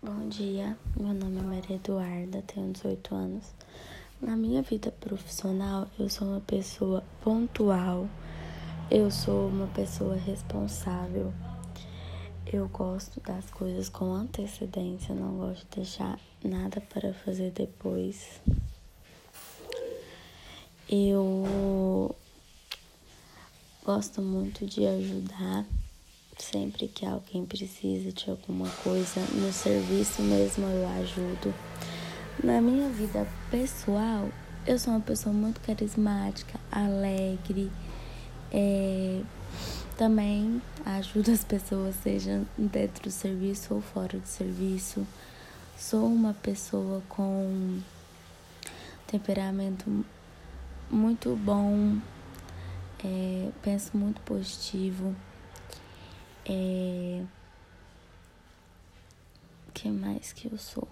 Bom dia, meu nome é Maria Eduarda, tenho 18 anos. Na minha vida profissional, eu sou uma pessoa pontual, eu sou uma pessoa responsável. Eu gosto das coisas com antecedência, não gosto de deixar nada para fazer depois. Eu gosto muito de ajudar Sempre que alguém precisa de alguma coisa, no serviço mesmo eu ajudo. Na minha vida pessoal, eu sou uma pessoa muito carismática, alegre, é, também ajudo as pessoas, seja dentro do serviço ou fora do serviço. Sou uma pessoa com temperamento muito bom, é, penso muito positivo. É... que mais que eu sou?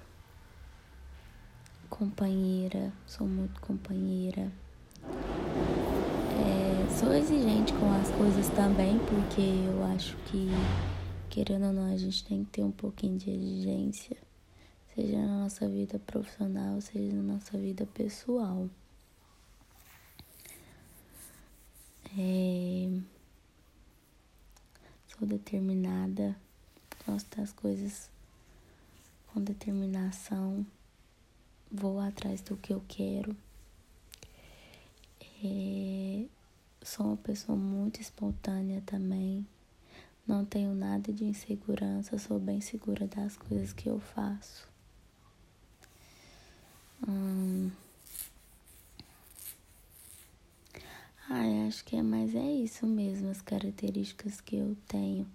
Companheira, sou muito companheira. É... sou exigente com as coisas também, porque eu acho que, querendo ou não, a gente tem que ter um pouquinho de exigência, seja na nossa vida profissional, seja na nossa vida pessoal. É sou determinada, gosto das coisas com determinação, vou atrás do que eu quero. É, sou uma pessoa muito espontânea também. Não tenho nada de insegurança, sou bem segura das coisas que eu faço. Hum, acho que é mais é isso mesmo, as características que eu tenho,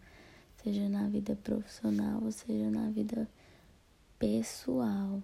seja na vida profissional ou seja na vida pessoal.